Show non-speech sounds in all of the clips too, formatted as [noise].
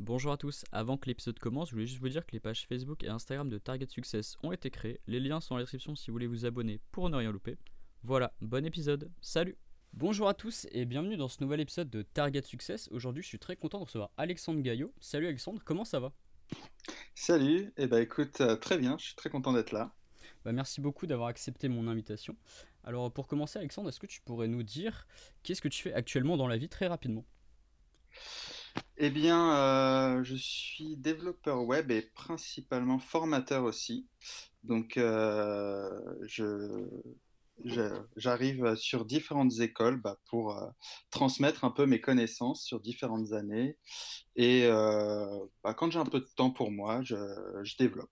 Bonjour à tous, avant que l'épisode commence, je voulais juste vous dire que les pages Facebook et Instagram de Target Success ont été créées. Les liens sont dans la description si vous voulez vous abonner pour ne rien louper. Voilà, bon épisode, salut Bonjour à tous et bienvenue dans ce nouvel épisode de Target Success. Aujourd'hui, je suis très content de recevoir Alexandre Gaillot. Salut Alexandre, comment ça va? Salut, et eh ben écoute, euh, très bien, je suis très content d'être là. Bah, merci beaucoup d'avoir accepté mon invitation. Alors pour commencer Alexandre, est-ce que tu pourrais nous dire qu'est-ce que tu fais actuellement dans la vie très rapidement? Eh bien, euh, je suis développeur web et principalement formateur aussi. Donc, euh, j'arrive sur différentes écoles bah, pour euh, transmettre un peu mes connaissances sur différentes années. Et bah, quand j'ai un peu de temps pour moi, je, développe.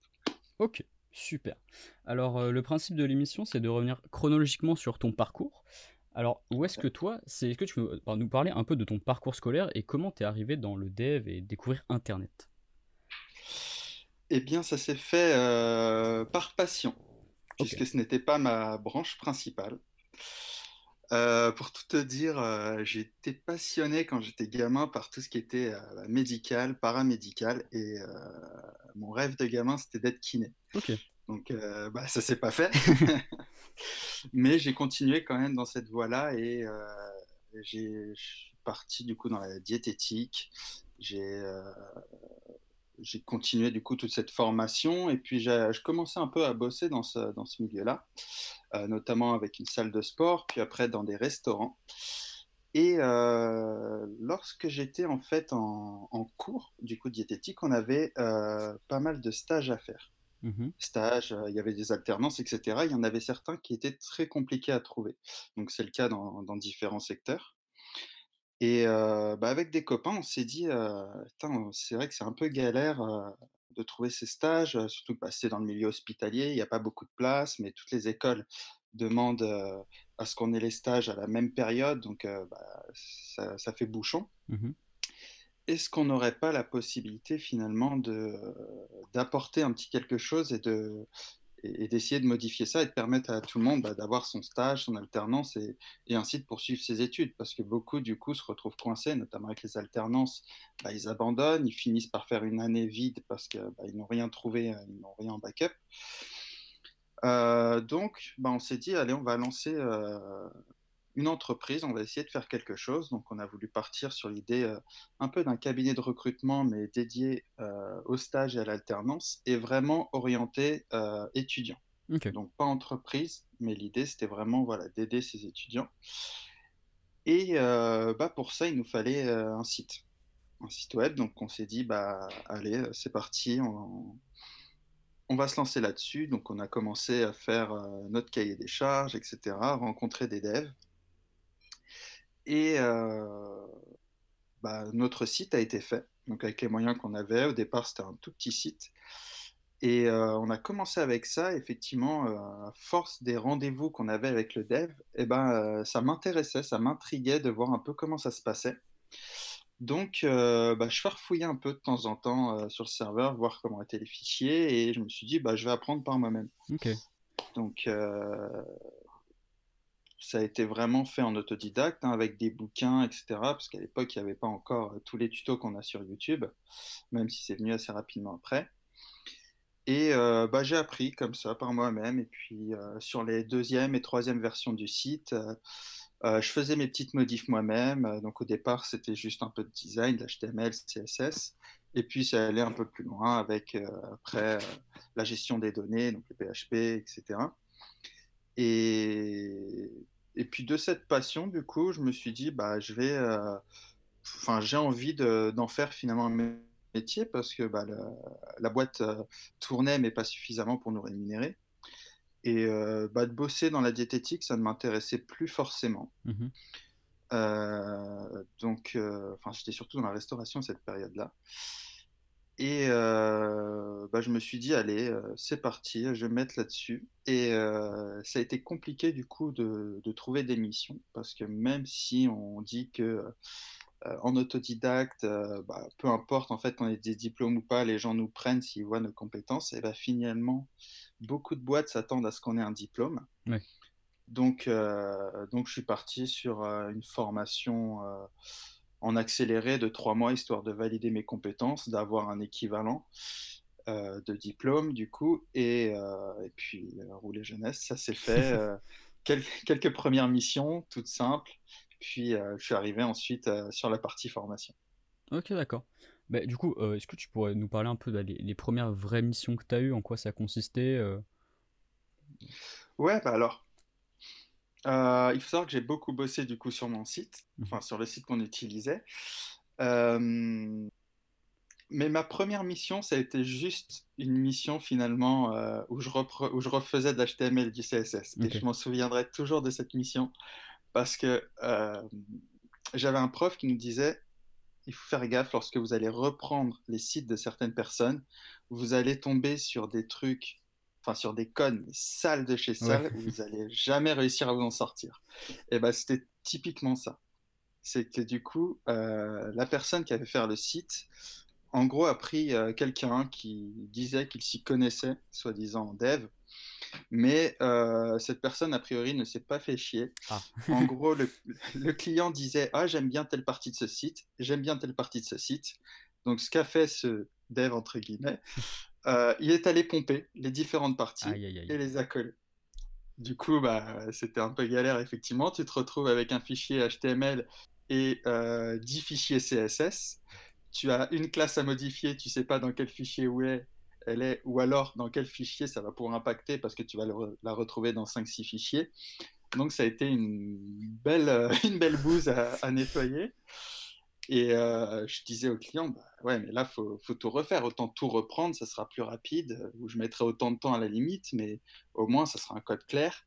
Ok, super. Alors, le principe de l'émission, c'est de revenir chronologiquement sur ton parcours. Alors, où est-ce que toi, c'est, est-ce que tu peux nous parler un peu de ton parcours scolaire et comment tu es arrivé dans le dev et découvrir Internet? Eh bien, ça s'est fait par passion puisque ce n'était pas ma branche principale. Euh, pour tout te dire, euh, j'étais passionné quand j'étais gamin par tout ce qui était euh, médical, paramédical, et mon rêve de gamin, c'était d'être kiné. Donc, bah, ça s'est pas fait, [laughs] [laughs] mais j'ai continué quand même dans cette voie-là, et je suis parti du coup dans la diététique. J'ai j'ai continué du coup toute cette formation et puis je commençais un peu à bosser dans ce, dans ce milieu-là, euh, notamment avec une salle de sport, puis après dans des restaurants. Et euh, lorsque j'étais en fait en, cours du coup diététique, on avait euh, pas mal de stages à faire. Mmh stages, il y avait des alternances, etc. Il y en avait certains qui étaient très compliqués à trouver. Donc c'est le cas dans, dans différents secteurs. Et bah, avec des copains, on s'est dit, c'est vrai que c'est un peu galère de trouver ces stages, surtout que c'est dans le milieu hospitalier, il n'y a pas beaucoup de place, mais toutes les écoles demandent à ce qu'on ait les stages à la même période, donc bah, ça, fait bouchon. Mmh Est-ce qu'on n'aurait pas la possibilité finalement d'apporter un petit quelque chose et de, et, d'essayer de modifier ça et de permettre à tout le monde bah, d'avoir son stage, son alternance et, ainsi de poursuivre ses études? Parce que beaucoup, du coup, se retrouvent coincés, notamment avec les alternances. Bah, ils abandonnent, ils finissent par faire une année vide parce qu'ils bah, n'ont rien trouvé, euh, ils n'ont rien en backup. Euh, donc, on s'est dit, allez, on va lancer euh, une entreprise, on va essayer de faire quelque chose. Donc, on a voulu partir sur l'idée euh, un peu d'un cabinet de recrutement, mais dédié euh, au stage et à l'alternance, et vraiment orienté euh, étudiant. Donc, pas entreprise, mais l'idée, c'était vraiment voilà, d'aider ces étudiants. Et bah, pour ça, il nous fallait un site, un site web. Donc, on s'est dit, bah, allez, c'est parti, on, on va se lancer là-dessus. Donc, on a commencé à faire notre cahier des charges, etc., rencontrer des devs. Et euh, bah, notre site a été fait, donc avec les moyens qu'on avait. Au départ, c'était un tout petit site. Et euh, on a commencé avec ça, effectivement, euh, à force des rendez-vous qu'on avait avec le dev, eh ben, ça m'intéressait, ça m'intriguait de voir un peu comment ça se passait. Donc, bah, je farfouillais un peu de temps en temps sur le serveur, voir comment étaient les fichiers, et je me suis dit, bah, je vais apprendre par moi-même. Donc, ça a été vraiment fait en autodidacte, hein, avec des bouquins, etc. Parce qu'à l'époque, il n'y avait pas encore euh, tous les tutos qu'on a sur YouTube, même si c'est venu assez rapidement après. Et euh, bah, j'ai appris comme ça par moi-même. Et puis euh, sur les deuxième et troisième versions du site, je faisais mes petites modifs moi-même. Donc au départ, c'était juste un peu de design, de l'HTML, CSS. Et puis ça allait un peu plus loin avec après la gestion des données, donc les PHP, etc. Et et puis de cette passion, du coup, je me suis dit, bah, je vais, euh, enfin, j'ai envie d'en faire finalement un métier parce que bah, la, boîte euh, tournait, mais pas suffisamment pour nous rémunérer. Et euh, bah, de bosser dans la diététique, ça ne m'intéressait plus forcément. Mmh donc, enfin, j'étais surtout dans la restauration à cette période-là. Et euh, bah, je me suis dit, allez, euh, c'est parti, je vais me mettre là-dessus. Et euh, ça a été compliqué du coup de, de, trouver des missions, parce que même si on dit que en autodidacte, bah, peu importe en fait qu'on ait des diplômes ou pas, les gens nous prennent s'ils voient nos compétences, et bah, finalement, beaucoup de boîtes s'attendent à ce qu'on ait un diplôme. Donc, donc je suis parti sur une formation en accéléré de trois mois, histoire de valider mes compétences, d'avoir un équivalent de diplôme, du coup, et, et puis rouler jeunesse, ça s'est fait. [laughs] quelques premières missions, toutes simples, puis je suis arrivé ensuite sur la partie formation. Ok, d'accord. Bah, du coup, est-ce que tu pourrais nous parler un peu des les premières vraies missions que tu as eues, en quoi ça consistait Ouais, bah alors, euh, il faut savoir que j'ai beaucoup bossé du coup sur mon site, mmh. enfin sur le site qu'on utilisait. Euh, mais ma première mission, ça a été juste une mission finalement euh, où, je où, je refaisais de l'HTML et du CSS. Et je m'en souviendrai toujours de cette mission parce que j'avais un prof qui nous disait il faut faire gaffe lorsque vous allez reprendre les sites de certaines personnes, vous allez tomber sur des trucs enfin sur des codes sales de chez sales, où vous n'allez jamais réussir à vous en sortir. Et ben c'était typiquement ça. C'est que du coup, euh, la personne qui avait fait le site, en gros, a pris euh, quelqu'un qui disait qu'il s'y connaissait, soi-disant en dev, mais euh, cette personne, a priori, ne s'est pas fait chier. Ah. en [laughs] gros, le, le, client disait Ah, j'aime bien telle partie de ce site, j'aime bien telle partie de ce site. Donc, ce qu'a fait ce dev, entre guillemets, euh, il est allé pomper les différentes parties et les a collées. Du coup, bah, c'était un peu galère, effectivement. Tu te retrouves avec un fichier HTML et euh, 10 fichiers CSS. Tu as une classe à modifier, tu sais pas dans quel fichier où est, elle est, ou alors dans quel fichier ça va pouvoir impacter parce que tu vas la retrouver dans 5-6 fichiers. Donc ça a été une belle, [laughs] une belle bouse à nettoyer. Et euh, je disais au client, bah, ouais, mais là, il faut, faut, tout refaire. Autant tout reprendre, ça sera plus rapide, euh, ou je mettrai autant de temps à la limite, mais au moins, ça sera un code clair.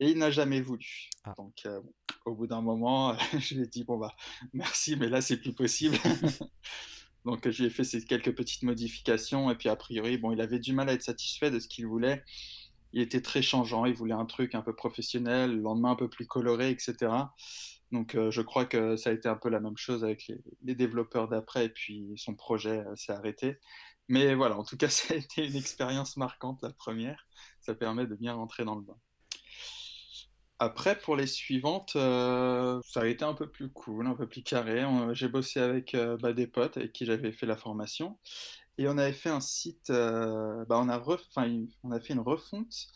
Et il n'a jamais voulu. Ah. Donc, euh, au bout d'un moment, [laughs] je lui ai dit, bon, bah, merci, mais là, c'est plus possible. [laughs] Donc, je lui ai fait ces quelques petites modifications, et puis, a priori, bon, il avait du mal à être satisfait de ce qu'il voulait. Il était très changeant, il voulait un truc un peu professionnel, le lendemain un peu plus coloré, etc. Donc euh, je crois que ça a été un peu la même chose avec les, développeurs d'après et puis son projet euh, s'est arrêté. Mais voilà, en tout cas, [laughs] ça a été une expérience marquante la première. Ça permet de bien rentrer dans le bain. Après, pour les suivantes, euh, ça a été un peu plus cool, un peu plus carré. J'ai bossé avec bah, des potes avec qui j'avais fait la formation. Et on avait fait un site, bah, on, a on a fait une refonte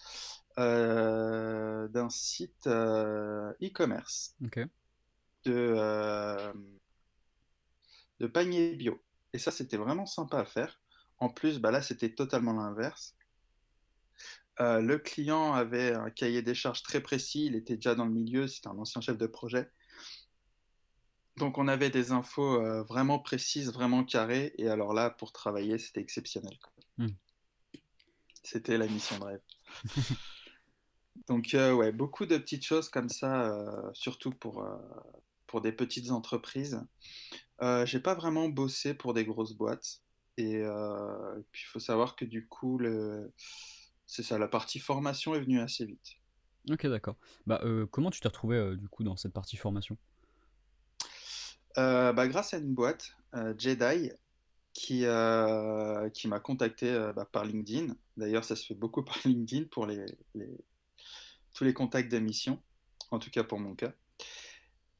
d'un site e-commerce. De, euh, de panier bio. Et ça, c'était vraiment sympa à faire. En plus, bah là, c'était totalement l'inverse. Euh, le client avait un cahier des charges très précis, il était déjà dans le milieu, c'était un ancien chef de projet. Donc on avait des infos euh, vraiment précises, vraiment carrées, et alors là, pour travailler, c'était exceptionnel. Hmm. C'était la mission de rêve. [laughs] Donc ouais, beaucoup de petites choses comme ça, surtout pour, pour des petites entreprises. Euh, j'ai pas vraiment bossé pour des grosses boîtes. Et, euh, puis il faut savoir que du coup, le... c'est ça, la partie formation est venue assez vite. Ok, d'accord. Bah, euh, comment tu t'es retrouvé du coup dans cette partie formation? Bah, Grâce à une boîte, Jedi, qui, qui m'a contacté bah, par LinkedIn. D'ailleurs, ça se fait beaucoup [laughs] par LinkedIn pour les, les... tous les contacts d'émission, en tout cas pour mon cas.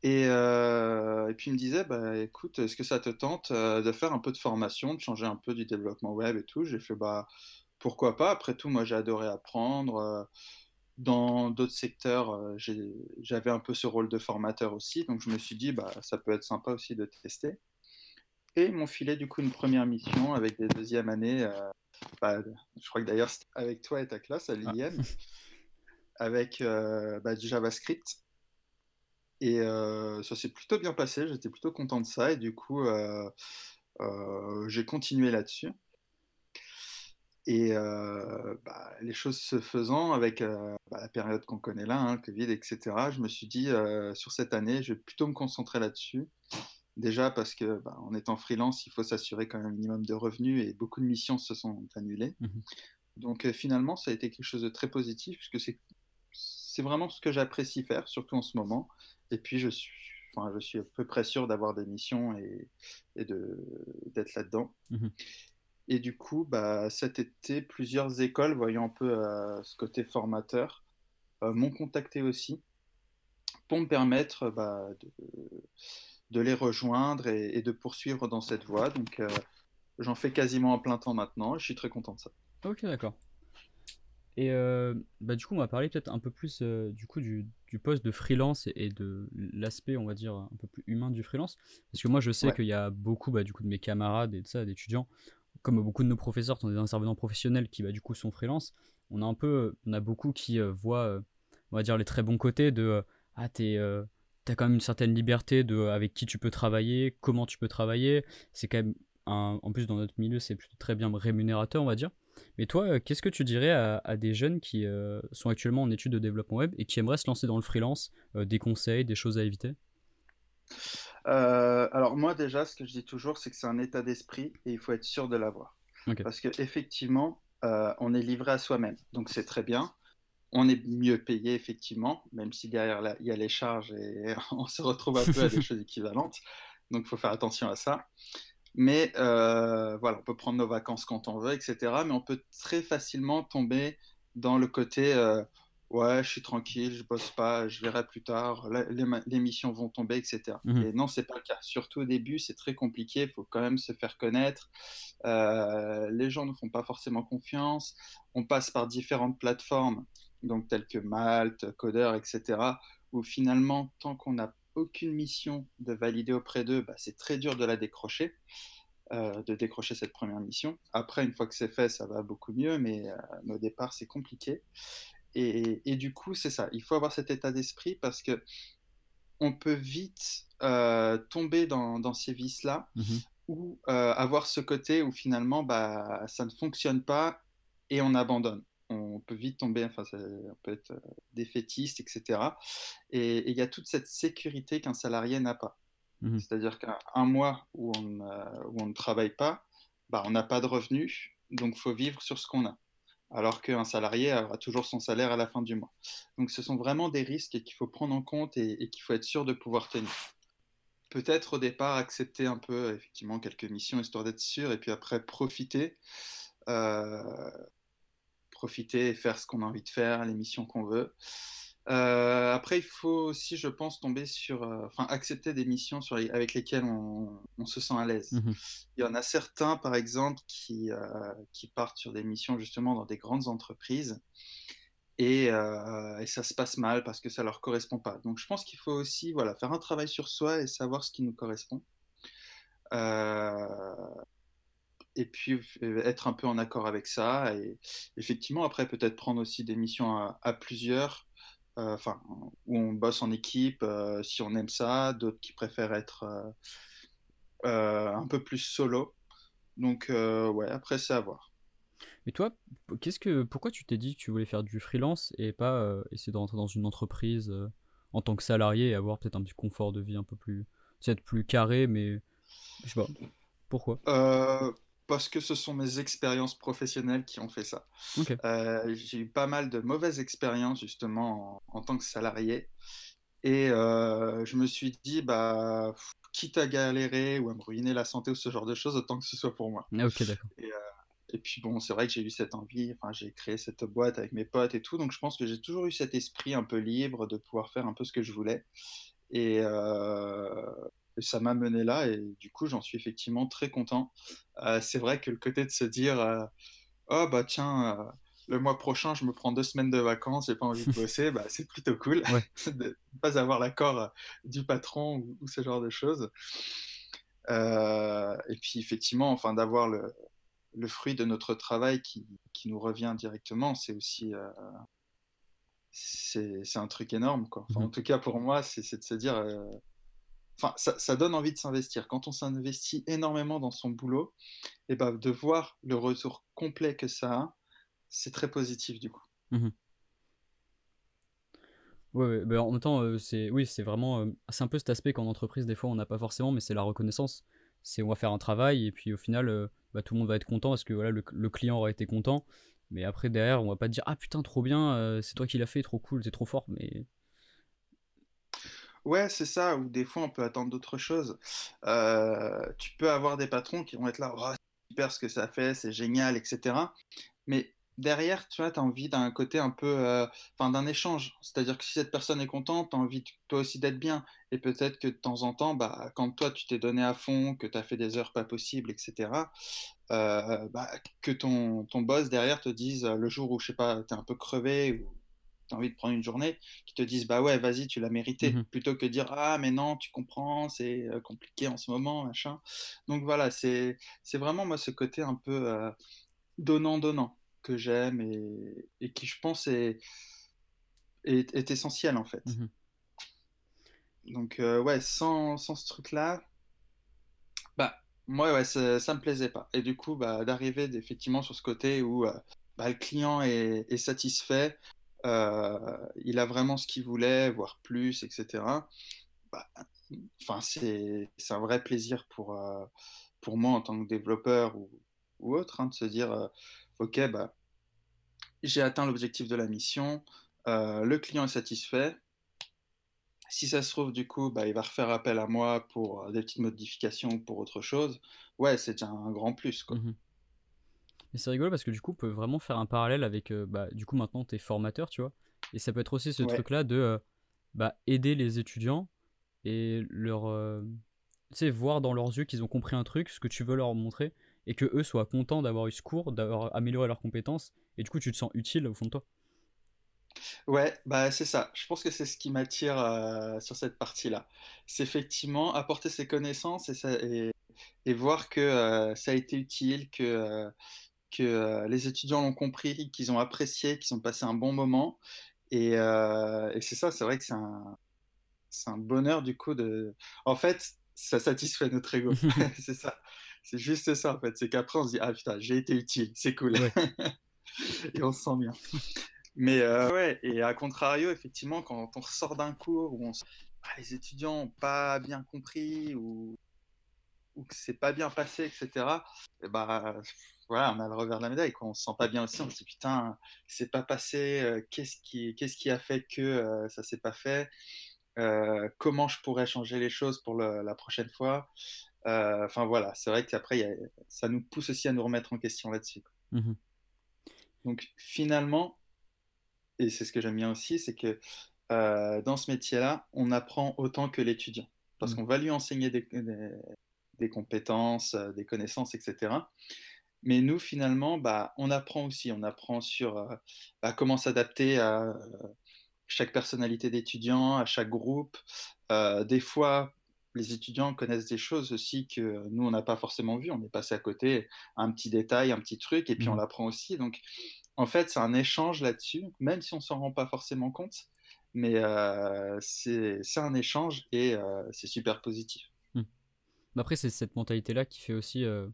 Euh, et, puis il me disait, bah, écoute, est-ce que ça te tente euh, de faire un peu de formation, de changer un peu du développement web et tout? J'ai fait, bah, pourquoi pas? Après tout, moi j'ai adoré apprendre. Euh, dans d'autres secteurs, j'avais un peu ce rôle de formateur aussi, donc je me suis dit, bah, ça peut être sympa aussi de tester. Et ils m'ont filé du coup une première mission avec des deuxièmes années. Bah, je crois que d'ailleurs c'était avec toi et ta classe à ah. l'IM, avec bah, du JavaScript et euh, ça s'est plutôt bien passé, j'étais plutôt content de ça, et du coup, euh, euh, j'ai continué là-dessus. Et bah, les choses se faisant avec bah, la période qu'on connaît là, hein, Covid, etc., je me suis dit, sur cette année, je vais plutôt me concentrer là-dessus. Déjà parce que bah, en étant freelance, il faut s'assurer quand même un minimum de revenus et beaucoup de missions se sont annulées. Mmh Donc finalement, ça a été quelque chose de très positif puisque c'est c'est vraiment ce que j'apprécie faire, surtout en ce moment. Et puis, je suis, enfin, je suis à peu près sûr d'avoir des missions et, et d'être là-dedans. Mhm. Et du coup, bah, cet été, plusieurs écoles, voyant un peu euh, ce côté formateur, euh, m'ont contacté aussi pour me permettre bah, de, de les rejoindre et, de poursuivre dans cette voie. Donc, j'en fais quasiment en plein temps maintenant. Je suis très content de ça. Ok, d'accord. Et bah, du coup, on va parler peut-être un peu plus du coup du, du, poste de freelance et, de l'aspect, on va dire, un peu plus humain du freelance. Parce que moi, je sais qu'il y a beaucoup bah, du coup, de mes camarades et de ça, d'étudiants, comme beaucoup de nos professeurs, sont des intervenants professionnels qui bah, du coup sont freelance. On a un peu, on a beaucoup qui voient, on va dire, les très bons côtés de ah, t'es as quand même une certaine liberté de avec qui tu peux travailler, comment tu peux travailler. C'est quand même, en plus dans notre milieu, c'est plutôt très bien rémunérateur, on va dire. Mais toi, euh, qu'est-ce que tu dirais à, des jeunes qui euh, sont actuellement en études de développement web et qui aimeraient se lancer dans le freelance euh, Des conseils, des choses à éviter? Alors moi déjà, ce que je dis toujours, c'est que c'est un état d'esprit et il faut être sûr de l'avoir. Parce qu'effectivement, on est livré à soi-même. Donc c'est très bien. On est mieux payé, effectivement, même si derrière il y a les charges et [laughs] on se retrouve un peu à des [laughs] choses équivalentes. Donc il faut faire attention à ça. Mais euh, voilà, on peut prendre nos vacances quand on veut, etc. Mais on peut très facilement tomber dans le côté euh, ouais, je suis tranquille, je bosse pas, je verrai plus tard, les, missions vont tomber, etc. Mmh Et non, c'est pas le cas. Surtout au début, c'est très compliqué. Il faut quand même se faire connaître. Euh, les gens ne font pas forcément confiance. On passe par différentes plateformes, donc telles que Malte, Coder, etc. Où finalement, tant qu'on n'a aucune mission de valider auprès d'eux, bah, c'est très dur de la décrocher, euh, de décrocher cette première mission. Après, une fois que c'est fait, ça va beaucoup mieux, mais euh, au départ, c'est compliqué. Et, du coup, c'est ça. Il faut avoir cet état d'esprit parce que on peut vite euh, tomber dans, ces vices-là mmh ou avoir ce côté où finalement, bah, ça ne fonctionne pas et on abandonne on peut vite tomber, enfin, ça, on peut être euh, défaitiste, etc. Et il y a toute cette sécurité qu'un salarié n'a pas. Mmh C'est-à-dire qu'un mois où on, où on, ne travaille pas, bah, on n'a pas de revenus, donc il faut vivre sur ce qu'on a. Alors qu'un salarié aura toujours son salaire à la fin du mois. Donc ce sont vraiment des risques qu'il faut prendre en compte et, qu'il faut être sûr de pouvoir tenir. Peut-être au départ accepter un peu effectivement quelques missions histoire d'être sûr et puis après profiter. Euh, profiter et faire ce qu'on a envie de faire, les missions qu'on veut. Euh, après, il faut aussi, je pense, tomber sur, euh, enfin, accepter des missions sur avec lesquelles on, se sent à l'aise. Mmh il y en a certains, par exemple, qui, euh, qui partent sur des missions justement dans des grandes entreprises et, et, ça se passe mal parce que ça leur correspond pas. Donc, je pense qu'il faut aussi, voilà, faire un travail sur soi et savoir ce qui nous correspond et puis être un peu en accord avec ça. Et effectivement, après, peut-être prendre aussi des missions à, plusieurs, euh, enfin, où on bosse en équipe, euh, si on aime ça, d'autres qui préfèrent être euh, un peu plus solo. Donc, ouais, après, c'est à voir. Mais toi, qu'est-ce que, pourquoi tu t'es dit que tu voulais faire du freelance et pas essayer de rentrer dans une entreprise en tant que salarié et avoir peut-être un petit confort de vie un peu plus, peut-être plus carré, mais je sais pas. Pourquoi? Parce que ce sont mes expériences professionnelles qui ont fait ça. Euh, j'ai eu pas mal de mauvaises expériences justement en, tant que salarié. Et euh, je me suis dit, bah, quitte à galérer ou à me ruiner la santé ou ce genre de choses, autant que ce soit pour moi. Ah, ok, d'accord. Et, euh, puis bon, c'est vrai que j'ai eu cette envie, enfin, j'ai créé cette boîte avec mes potes et tout, donc je pense que j'ai toujours eu cet esprit un peu libre de pouvoir faire un peu ce que je voulais. Et, et ça m'a mené là et du coup j'en suis effectivement très content. Euh, c'est vrai que le côté de se dire euh, oh bah tiens euh, le mois prochain je me prends deux semaines de vacances j'ai pas envie de [laughs] bosser bah, c'est plutôt cool [laughs] de ne pas avoir l'accord du patron ou, ce genre de choses. et puis effectivement enfin d'avoir le, le, fruit de notre travail qui, qui nous revient directement c'est aussi c'est un truc énorme quoi. Enfin, mmh En tout cas pour moi c'est de se dire enfin, ça, donne envie de s'investir. Quand on s'investit énormément dans son boulot, et eh ben, de voir le retour complet que ça a, c'est très positif du coup. Mmh bah, en même temps, euh, c'est oui, c'est vraiment, euh, c'est un peu cet aspect qu'en entreprise des fois on n'a pas forcément, mais c'est la reconnaissance. C'est on va faire un travail et puis au final, euh, bah, tout le monde va être content parce que voilà, le, client aura été content. Mais après derrière, on va pas dire ah putain trop bien, c'est toi qui l'as fait, trop cool, c'est trop fort. Mais Ouais, c'est ça, ou des fois on peut attendre d'autres choses. Euh, tu peux avoir des patrons qui vont être là, oh, super ce que ça fait, c'est génial, etc. Mais derrière, tu vois, tu as envie d'un côté un peu, euh, enfin, d'un échange. C'est-à-dire que si cette personne est contente, tu as envie toi aussi d'être bien. Et peut-être que de temps en temps, bah, quand toi, tu t'es donné à fond, que tu as fait des heures pas possibles, etc., euh, bah, que ton, ton boss derrière te dise le jour où, je sais pas, tu es un peu crevé ou tu as envie de prendre une journée, qui te dise, bah ouais, vas-y, tu l'as mérité, Mmh plutôt que de dire, ah, mais non, tu comprends, c'est euh, compliqué en ce moment, machin. Donc voilà, c'est c'est vraiment, moi, ce côté un peu donnant-donnant que j'aime et, et qui, je pense, est, est, est essentiel en fait. Mmh Donc, euh, ouais, sans, sans ce truc-là, bah, moi, ouais, ça, ça me plaisait pas. Et du coup, bah, d'arriver effectivement sur ce côté où euh, bah, le client est, est satisfait, euh, il a vraiment ce qu'il voulait, voire plus, etc. Bah, c'est, un vrai plaisir pour, euh, pour moi en tant que développeur ou, autre, hein, de se dire, euh, OK, bah, j'ai atteint l'objectif de la mission, euh, le client est satisfait. Si ça se trouve, du coup, bah, il va refaire appel à moi pour euh, des petites modifications ou pour autre chose. Ouais, c'est déjà un grand plus, quoi. mh. Mais c'est rigolo parce que du coup, on peut vraiment faire un parallèle avec, euh, bah, du coup, maintenant, t'es formateur, tu vois. Et ça peut être aussi ce Ouais, truc-là de euh, bah, aider les étudiants et leur, euh, tu sais, voir dans leurs yeux qu'ils ont compris un truc, ce que tu veux leur montrer, et que eux soient contents d'avoir eu ce cours, d'avoir amélioré leurs compétences, et du coup, tu te sens utile au fond de toi. ouais, bah c'est ça. Je pense que c'est ce qui m'attire euh, sur cette partie-là. C'est effectivement apporter ses connaissances et, ça- et, et voir que euh, ça a été utile, que, euh, que les étudiants l'ont compris, qu'ils ont apprécié, qu'ils ont passé un bon moment. Et, euh, et c'est ça, c'est vrai que c'est un, bonheur du coup de. En fait, ça satisfait notre ego. [laughs] [laughs] c'est ça. C'est juste ça en fait. C'est qu'après on se dit ah putain j'ai été utile, c'est cool Ouais. [laughs] et on se sent bien. Mais euh, ouais et à contrario effectivement quand on ressort d'un cours où on se- ah, les étudiants ont pas bien compris ou, ou que c'est pas bien passé etc. Et bah voilà on a le revers de la médaille quoi. On se sent pas bien aussi. On se dit putain c'est pas passé. euh, qu'est-ce qui qu'est-ce qui a fait que euh, ça s'est pas fait euh, comment je pourrais changer les choses pour le- la prochaine fois. Euh, Enfin voilà, c'est vrai qu'après, y a- ça nous pousse aussi à nous remettre en question là-dessus. Mhm. Donc finalement, et c'est ce que j'aime bien aussi, c'est que dans ce métier-là, on apprend autant que l'étudiant. Parce Mhm. qu'on va lui enseigner des, des- des compétences, des connaissances, etc. Mais nous, finalement, bah, on apprend aussi. On apprend sur euh, bah, comment s'adapter à chaque personnalité d'étudiant, à chaque groupe. Euh, des fois, les étudiants connaissent des choses aussi que nous, on n'a pas forcément vues. On est passé à côté, un petit détail, un petit truc, et puis on Mhm. l'apprend aussi. Donc, en fait, c'est un échange là-dessus, même si on s'en rend pas forcément compte. Mais euh, c'est un échange et euh, c'est super positif. Mais Après, c'est cette mentalité-là qui fait aussi, euh,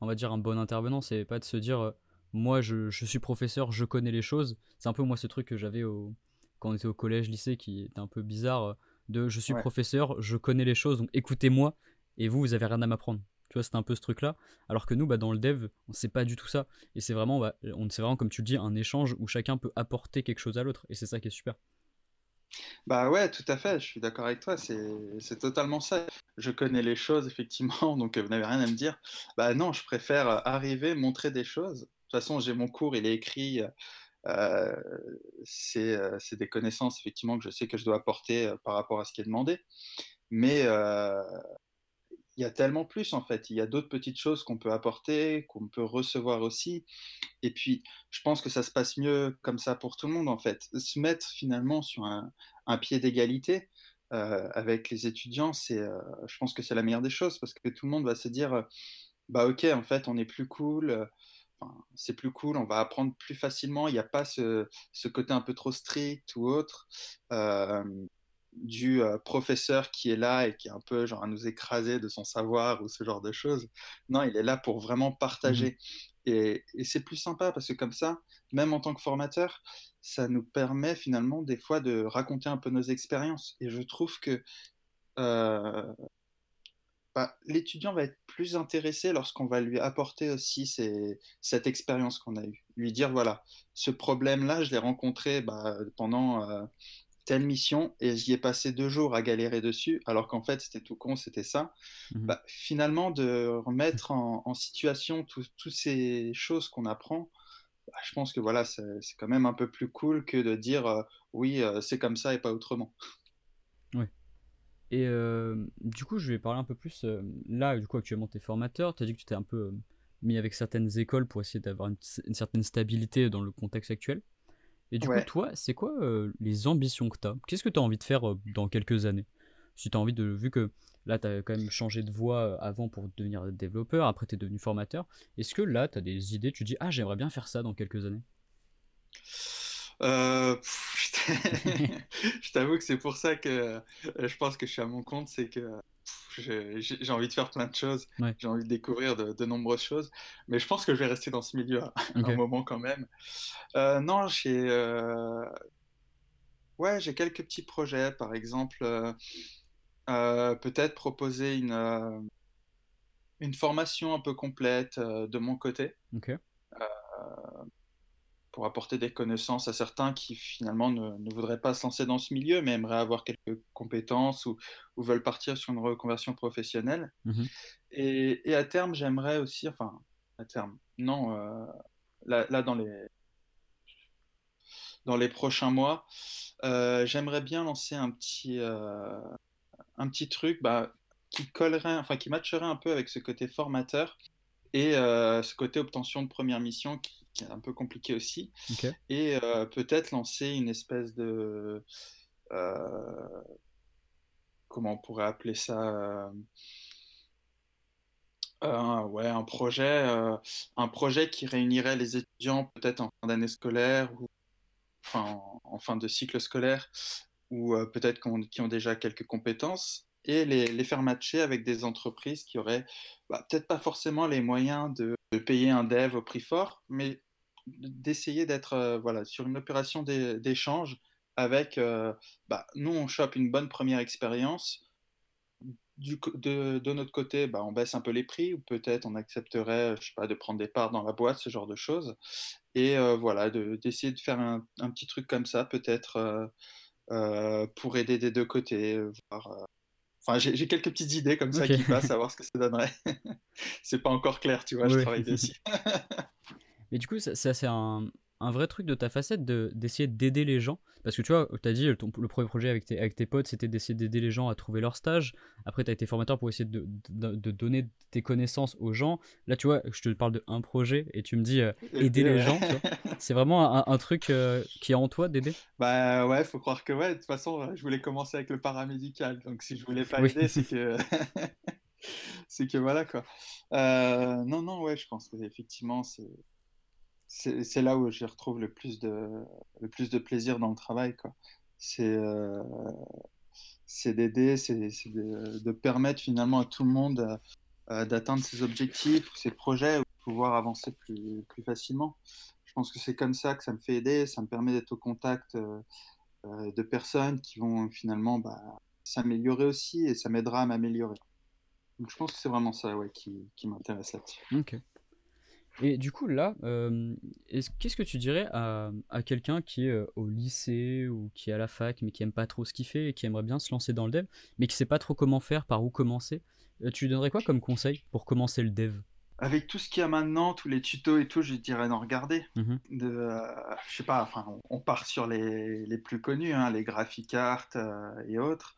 on va dire, un bon intervenant. C'est pas de se dire, euh, moi, je, je suis professeur, je connais les choses. C'est un peu moi ce truc que j'avais au... quand on était au collège, lycée, qui était un peu bizarre, euh, de je suis Ouais. professeur, je connais les choses, donc écoutez-moi, et vous, vous avez rien à m'apprendre. Tu vois, c'est un peu ce truc-là. Alors que nous, bah, dans le dev, on sait pas du tout ça. Et c'est vraiment, bah, on, c'est vraiment, comme tu le dis, un échange où chacun peut apporter quelque chose à l'autre. Et c'est ça qui est super. Bah ouais, tout à fait, je suis d'accord avec toi, c'est totalement ça. Je connais les choses, effectivement, [laughs] donc euh, vous n'avez rien à me dire. Bah non, je préfère euh, arriver, montrer des choses. De toute façon, j'ai mon cours, il est écrit, euh, c'est des connaissances, effectivement, que je sais que je dois apporter par rapport à ce qui est demandé. Mais il y a tellement plus, en fait. Il y a d'autres petites choses qu'on peut apporter, qu'on peut recevoir aussi. Et puis, je pense que ça se passe mieux comme ça pour tout le monde, en fait. Se mettre finalement sur un, pied d'égalité euh, avec les étudiants, c'est, euh, je pense que c'est la meilleure des choses parce que tout le monde va se dire, euh, bah ok, en fait, on est plus cool, c'est plus cool, on va apprendre plus facilement. Il n'y a pas ce côté un peu trop strict ou autre. Du euh, professeur qui est là et qui est un peu genre à nous écraser de son savoir ou ce genre de choses. Non, il est là pour vraiment partager. Et, et c'est plus sympa parce que comme ça, même en tant que formateur, ça nous permet finalement des fois de raconter un peu nos expériences. Et je trouve que euh, bah, l'étudiant va être plus intéressé lorsqu'on va lui apporter aussi cette expérience qu'on a eue. Lui dire, voilà, ce problème-là, je l'ai rencontré bah, pendant euh, telle mission et j'y ai passé deux jours à galérer dessus, alors qu'en fait, c'était tout con, c'était ça. Mhm. Bah, finalement, de remettre en, en situation toutes ces choses qu'on apprend, bah, je pense que voilà, c'est quand même un peu plus cool que de dire oui, c'est comme ça et pas autrement. Oui. Et du coup, je vais parler un peu plus. là, du coup, actuellement, tu es formateur. Tu as dit que tu t'es un peu mis avec certaines écoles pour essayer d'avoir une, certaine stabilité dans le contexte actuel. Et du coup, toi, c'est quoi les ambitions que tu as Qu'est-ce que tu as envie de faire dans quelques années? Si tu as envie de. Vu que là, tu as quand même changé de voie avant pour devenir développeur, après tu es devenu formateur. Est-ce que là, tu as des idées Tu dis, ah, j'aimerais bien faire ça dans quelques années? Euh, [laughs] [laughs] je t'avoue que c'est pour ça que euh, je pense que je suis à mon compte, c'est que j'ai envie de faire plein de choses, j'ai envie de découvrir de, nombreuses choses, mais je pense que je vais rester dans ce milieu [laughs] un moment quand même. Euh, non, j'ai ouais, j'ai quelques petits projets, par exemple, peut-être proposer une une formation un peu complète de mon côté. Okay pour apporter des connaissances à certains qui finalement ne, voudraient pas se lancer dans ce milieu, mais aimeraient avoir quelques compétences ou, veulent partir sur une reconversion professionnelle. Mmh et, à terme, j'aimerais aussi, enfin, à terme, non, euh, là, dans les dans les prochains mois, euh, j'aimerais bien lancer un petit euh, un petit truc bah, qui collerait, enfin qui matcherait un peu avec ce côté formateur et ce côté obtention de première mission qui qui est un peu compliqué aussi. Et euh, peut-être lancer une espèce de. Euh, comment on pourrait appeler ça euh, ouais, un projet, un projet qui réunirait les étudiants peut-être en fin d'année scolaire ou enfin, en, fin de cycle scolaire ou peut-être qui ont déjà quelques compétences et les, faire matcher avec des entreprises qui auraient bah, peut-être pas forcément les moyens de, payer un dev au prix fort, mais d'essayer d'être euh, voilà, sur une opération d'échange avec, euh, bah, nous on chope une bonne première expérience, du, de, notre côté, bah, on baisse un peu les prix, ou peut-être on accepterait, je sais pas, de prendre des parts dans la boîte, ce genre de choses. Et euh, voilà, d'essayer de, faire un, un, petit truc comme ça, peut-être pour aider des deux côtés. Voir, Enfin, j'ai quelques petites idées comme ça qui passent à voir ce que ça donnerait. [laughs] c'est pas encore clair, tu vois, je travaille dessus. [laughs] Mais du coup, ça, c'est un, un, vrai truc de ta facette d'essayer d'aider les gens. Parce que tu vois, tu as dit, ton, le premier projet avec tes, avec tes potes, c'était d'essayer d'aider les gens à trouver leur stage. Après, tu as été formateur pour essayer de, de, donner tes connaissances aux gens. Là, tu vois, je te parle de un projet et tu me dis euh, aider les gens. C'est vraiment un, truc euh, qui est en toi d'aider Bah ouais, faut croire que ouais. De toute façon, je voulais commencer avec le paramédical. Donc si je voulais pas aider, c'est que. [laughs] c'est que voilà quoi. Euh, non, non, ouais, je pense que effectivement, c'est c'est là où je retrouve le plus de, plaisir dans le travail. C'est euh, d'aider, c'est de, permettre finalement à tout le monde euh, d'atteindre ses objectifs, ses projets, de pouvoir avancer plus, facilement. Je pense que c'est comme ça que ça me fait aider, ça me permet d'être au contact euh, euh, de personnes qui vont finalement bah, s'améliorer aussi et ça m'aidera à m'améliorer. Donc je pense que c'est vraiment ça qui, m'intéresse là-dessus. Ok. Et du coup, là, euh, qu'est-ce que tu dirais à, à quelqu'un qui est euh, au lycée ou qui est à la fac, mais qui aime pas trop ce qu'il fait et qui aimerait bien se lancer dans le dev, mais qui sait pas trop comment faire, par où commencer? Euh, Tu lui donnerais quoi comme conseil pour commencer le dev? Avec tout ce qu'il y a maintenant, tous les tutos et tout, je dirais d'en regarder. Mmh de, je sais pas, enfin, on part sur les, les plus connus, hein, les graphic art et autres.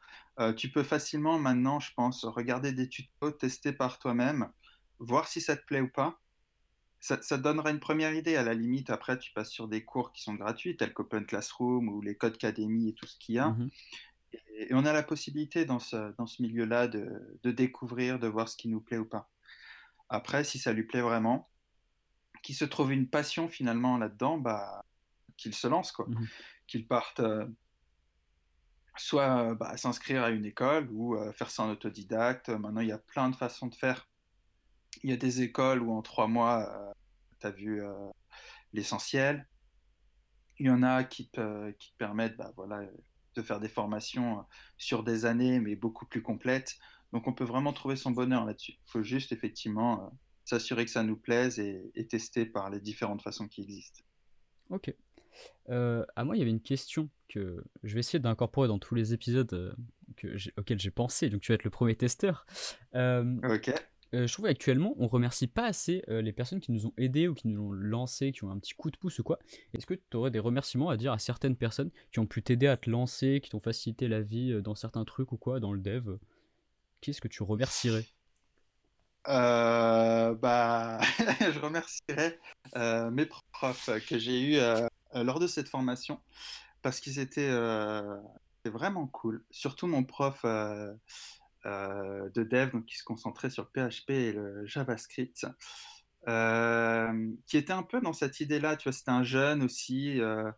tu peux facilement maintenant, je pense, regarder des tutos, tester par toi-même, voir si ça te plaît ou pas ça, ça, donnera une première idée. À la limite, après, tu passes sur des cours qui sont gratuits, tels qu'Open Classroom ou les Codes Academy et tout ce qu'il y a. Mmh et, on a la possibilité dans ce, dans ce milieu-là de, de, découvrir, de voir ce qui nous plaît ou pas. Après, si ça lui plaît vraiment, qu'il se trouve une passion finalement là-dedans, bah, qu'il se lance, quoi. Mmh qu'il parte euh, soit bah, s'inscrire à une école ou euh, faire ça en autodidacte. Maintenant, il y a plein de façons de faire il y a des écoles où en trois mois, euh, tu as vu euh, l'essentiel. Il y en a qui te, qui te permettent bah, voilà, de faire des formations euh, sur des années, mais beaucoup plus complètes. Donc on peut vraiment trouver son bonheur là-dessus. Il faut juste effectivement s'assurer que ça nous plaise et, tester par les différentes façons qui existent. Ok. à moi, il y avait une question que je vais essayer d'incorporer dans tous les épisodes que auxquels j'ai pensé. Donc tu vas être le premier testeur. ok. Je trouve qu'actuellement, on remercie pas assez les personnes qui nous ont aidés ou qui nous ont lancé, qui ont un petit coup de pouce ou quoi. Est-ce que tu aurais des remerciements à dire à certaines personnes qui ont pu t'aider à te lancer, qui t'ont facilité la vie dans certains trucs ou quoi, dans le dev? Qu'est-ce que tu remercierais? Bah, [laughs] je remercierais mes profs que j'ai eus lors de cette formation parce qu'ils étaient vraiment cool. Surtout mon prof euh, de dev donc, qui se concentrait sur PHP et le JavaScript. Euh, qui était un peu dans cette idée-là, tu vois, c'était un jeune aussi, euh,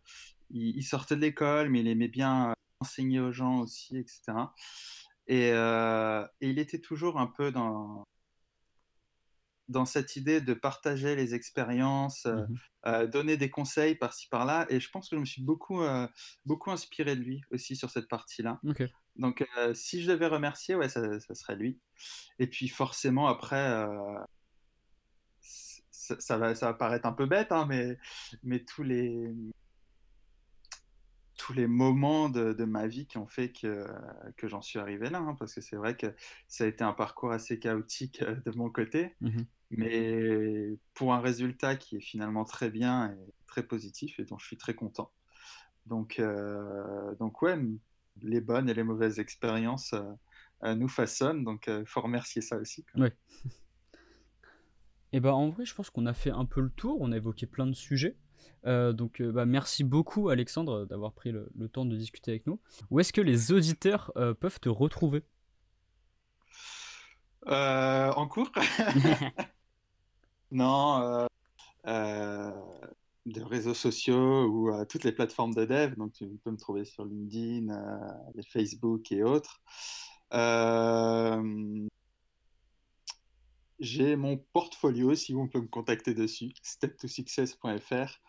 il, sortait de l'école, mais il aimait bien enseigner aux gens aussi, etc. Et, il était toujours un peu dans, dans cette idée de partager les expériences, mmh donner des conseils par-ci par-là. Et je pense que je me suis beaucoup, beaucoup inspiré de lui aussi sur cette partie-là. Donc, euh, si je devais remercier, ouais, ça, serait lui. Et puis, forcément, après, euh, ça, va, ça va paraître un peu bête, hein, mais, mais tous les tous les moments de, ma vie qui ont fait que, que j'en suis arrivé là, hein, parce que c'est vrai que ça a été un parcours assez chaotique euh, de mon côté, mmh mais pour un résultat qui est finalement très bien et très positif et dont je suis très content. Donc, donc ouais, les bonnes et les mauvaises expériences euh, euh, nous façonnent. Donc, il euh, faut remercier ça aussi. Oui. Et [laughs] eh ben en vrai, je pense qu'on a fait un peu le tour. On a évoqué plein de sujets. donc, bah, merci beaucoup, Alexandre, d'avoir pris le, temps de discuter avec nous. Où est-ce que les auditeurs peuvent te retrouver? En cours? [laughs] Non de réseaux sociaux ou à toutes les plateformes de dev. Donc, tu peux me trouver sur LinkedIn, euh, Facebook et autres. Euh, j'ai mon portfolio, si on peut me contacter dessus, step2success.fr.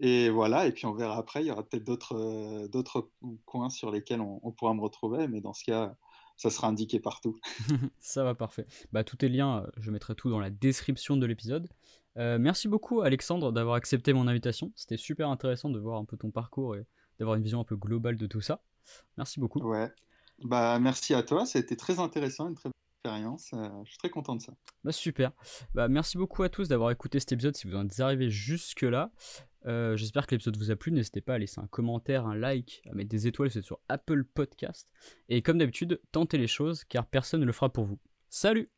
Et voilà, et puis on verra après, il y aura peut-être d'autres, euh, d'autres coins sur lesquels on, pourra me retrouver, mais dans ce cas, ça sera indiqué partout. [laughs] ça va, parfait. Bah, tous tes liens, je mettrai tout dans la description de l'épisode. Euh, merci beaucoup Alexandre d'avoir accepté mon invitation. C'était super intéressant de voir un peu ton parcours et d'avoir une vision un peu globale de tout ça. Merci beaucoup. Ouais. Bah merci à toi, c'était très intéressant, une très bonne Euh, je suis très content de ça. Bah super. Bah merci beaucoup à tous d'avoir écouté cet épisode si vous en êtes arrivés jusque là. Euh, j'espère que l'épisode vous a plu. N'hésitez pas à laisser un commentaire, un like, à mettre des étoiles, sur Apple Podcast. Et comme d'habitude, tentez les choses car personne ne le fera pour vous. Salut